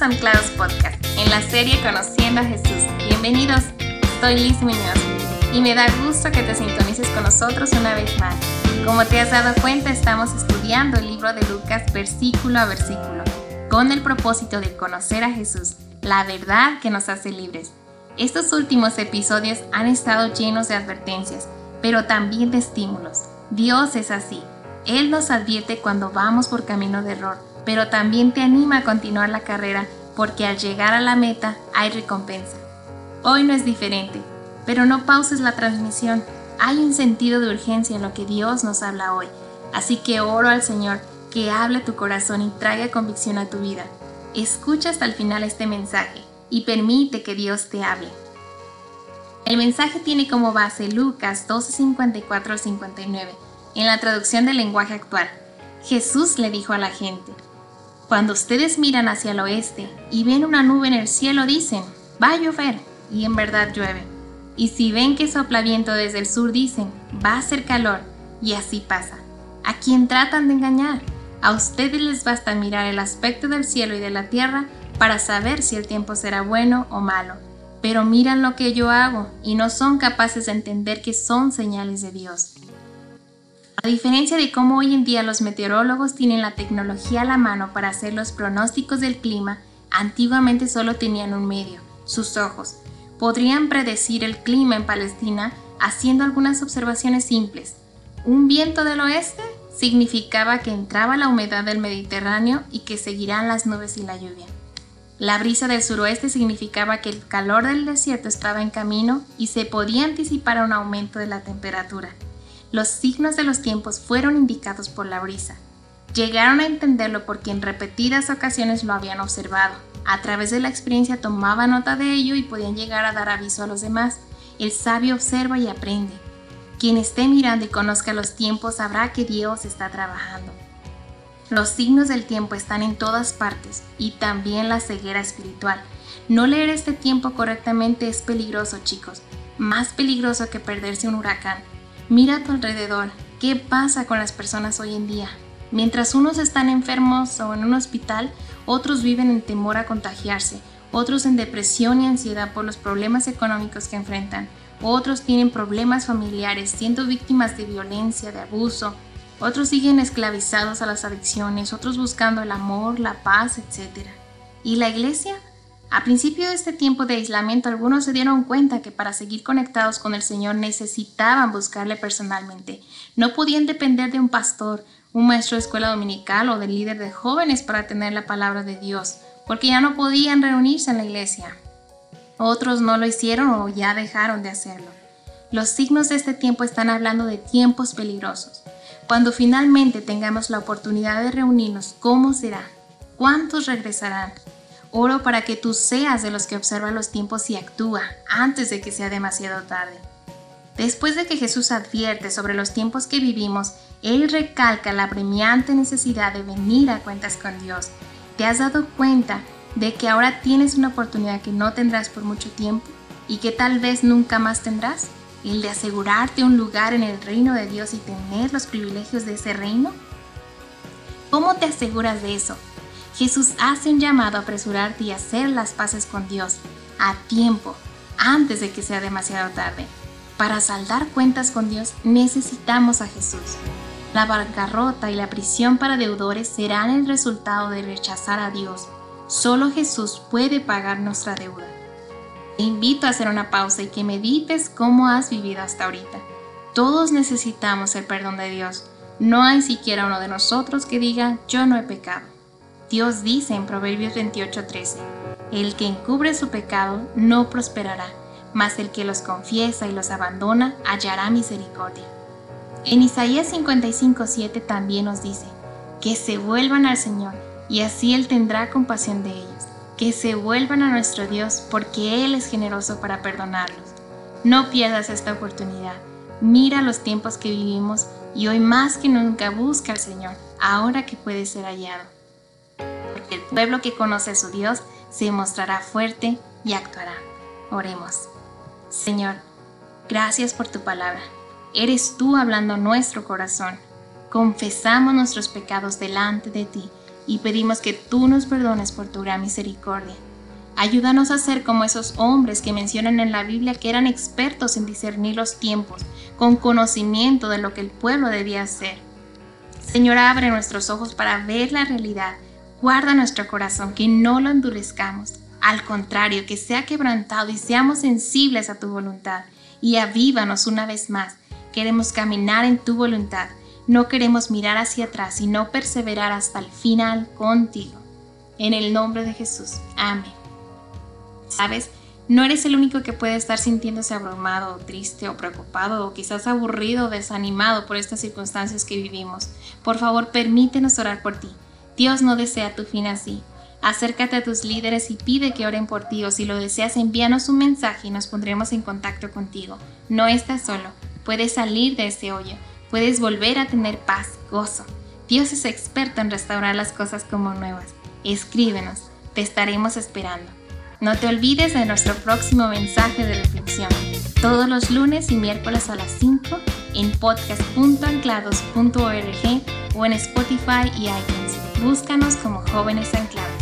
A Anclados Podcast, en la serie Conociendo a Jesús. Bienvenidos, soy Liz Muñoz y me da gusto que te sintonices con nosotros una vez más. Como te has dado cuenta, estamos estudiando el libro de Lucas versículo a versículo, con el propósito de conocer a Jesús, la verdad que nos hace libres. Estos últimos episodios han estado llenos de advertencias, pero también de estímulos. Dios es así. Él nos advierte cuando vamos por camino de error pero también te anima a continuar la carrera porque al llegar a la meta hay recompensa. Hoy no es diferente, pero no pauses la transmisión. Hay un sentido de urgencia en lo que Dios nos habla hoy, así que oro al Señor que hable tu corazón y traiga convicción a tu vida. Escucha hasta el final este mensaje y permite que Dios te hable. El mensaje tiene como base Lucas 12:54-59 en la traducción del lenguaje actual. Jesús le dijo a la gente, cuando ustedes miran hacia el oeste y ven una nube en el cielo, dicen, va a llover, y en verdad llueve. Y si ven que sopla viento desde el sur, dicen, va a ser calor, y así pasa. ¿A quién tratan de engañar? A ustedes les basta mirar el aspecto del cielo y de la tierra para saber si el tiempo será bueno o malo. Pero miran lo que yo hago y no son capaces de entender que son señales de Dios. A diferencia de cómo hoy en día los meteorólogos tienen la tecnología a la mano para hacer los pronósticos del clima, antiguamente solo tenían un medio, sus ojos. Podrían predecir el clima en Palestina haciendo algunas observaciones simples. Un viento del oeste significaba que entraba la humedad del Mediterráneo y que seguirán las nubes y la lluvia. La brisa del suroeste significaba que el calor del desierto estaba en camino y se podía anticipar un aumento de la temperatura. Los signos de los tiempos fueron indicados por la brisa. Llegaron a entenderlo porque en repetidas ocasiones lo habían observado. A través de la experiencia tomaba nota de ello y podían llegar a dar aviso a los demás. El sabio observa y aprende. Quien esté mirando y conozca los tiempos sabrá que Dios está trabajando. Los signos del tiempo están en todas partes y también la ceguera espiritual. No leer este tiempo correctamente es peligroso, chicos. Más peligroso que perderse un huracán. Mira a tu alrededor, ¿qué pasa con las personas hoy en día? Mientras unos están enfermos o en un hospital, otros viven en temor a contagiarse, otros en depresión y ansiedad por los problemas económicos que enfrentan, otros tienen problemas familiares, siendo víctimas de violencia, de abuso, otros siguen esclavizados a las adicciones, otros buscando el amor, la paz, etc. ¿Y la iglesia? A principio de este tiempo de aislamiento, algunos se dieron cuenta que para seguir conectados con el Señor necesitaban buscarle personalmente. No podían depender de un pastor, un maestro de escuela dominical o del líder de jóvenes para tener la palabra de Dios, porque ya no podían reunirse en la iglesia. Otros no lo hicieron o ya dejaron de hacerlo. Los signos de este tiempo están hablando de tiempos peligrosos. Cuando finalmente tengamos la oportunidad de reunirnos, ¿cómo será? ¿Cuántos regresarán? Oro para que tú seas de los que observa los tiempos y actúa antes de que sea demasiado tarde. Después de que Jesús advierte sobre los tiempos que vivimos, Él recalca la premiante necesidad de venir a cuentas con Dios. ¿Te has dado cuenta de que ahora tienes una oportunidad que no tendrás por mucho tiempo y que tal vez nunca más tendrás? El de asegurarte un lugar en el reino de Dios y tener los privilegios de ese reino. ¿Cómo te aseguras de eso? Jesús hace un llamado a apresurarte y hacer las paces con Dios a tiempo, antes de que sea demasiado tarde. Para saldar cuentas con Dios necesitamos a Jesús. La bancarrota y la prisión para deudores serán el resultado de rechazar a Dios. Solo Jesús puede pagar nuestra deuda. Te invito a hacer una pausa y que medites cómo has vivido hasta ahorita. Todos necesitamos el perdón de Dios. No hay siquiera uno de nosotros que diga yo no he pecado. Dios dice en Proverbios 28:13, el que encubre su pecado no prosperará, mas el que los confiesa y los abandona hallará misericordia. En Isaías 55:7 también nos dice, que se vuelvan al Señor y así Él tendrá compasión de ellos, que se vuelvan a nuestro Dios porque Él es generoso para perdonarlos. No pierdas esta oportunidad. Mira los tiempos que vivimos y hoy más que nunca busca al Señor, ahora que puede ser hallado el pueblo que conoce a su Dios se mostrará fuerte y actuará. Oremos. Señor, gracias por tu palabra. Eres tú hablando nuestro corazón. Confesamos nuestros pecados delante de ti. y pedimos que tú nos perdones por tu gran misericordia. Ayúdanos a ser como esos hombres que mencionan en la Biblia que eran expertos en discernir los tiempos, con conocimiento de lo que el pueblo debía hacer. Señor, abre nuestros ojos para ver la realidad. Guarda nuestro corazón, que no lo endurezcamos. Al contrario, que sea quebrantado y seamos sensibles a tu voluntad. Y avívanos una vez más. Queremos caminar en tu voluntad. No queremos mirar hacia atrás, sino perseverar hasta el final contigo. En el nombre de Jesús. Amén. ¿Sabes? No eres el único que puede estar sintiéndose abrumado, triste o preocupado o quizás aburrido o desanimado por estas circunstancias que vivimos. Por favor, permítenos orar por ti. Dios no desea tu fin así. Acércate a tus líderes y pide que oren por ti o si lo deseas envíanos un mensaje y nos pondremos en contacto contigo. No estás solo, puedes salir de ese hoyo, puedes volver a tener paz, gozo. Dios es experto en restaurar las cosas como nuevas. Escríbenos, te estaremos esperando. No te olvides de nuestro próximo mensaje de reflexión, todos los lunes y miércoles a las 5 en podcast.anclados.org o en Spotify y iTunes. Búscanos como Jóvenes Anclados.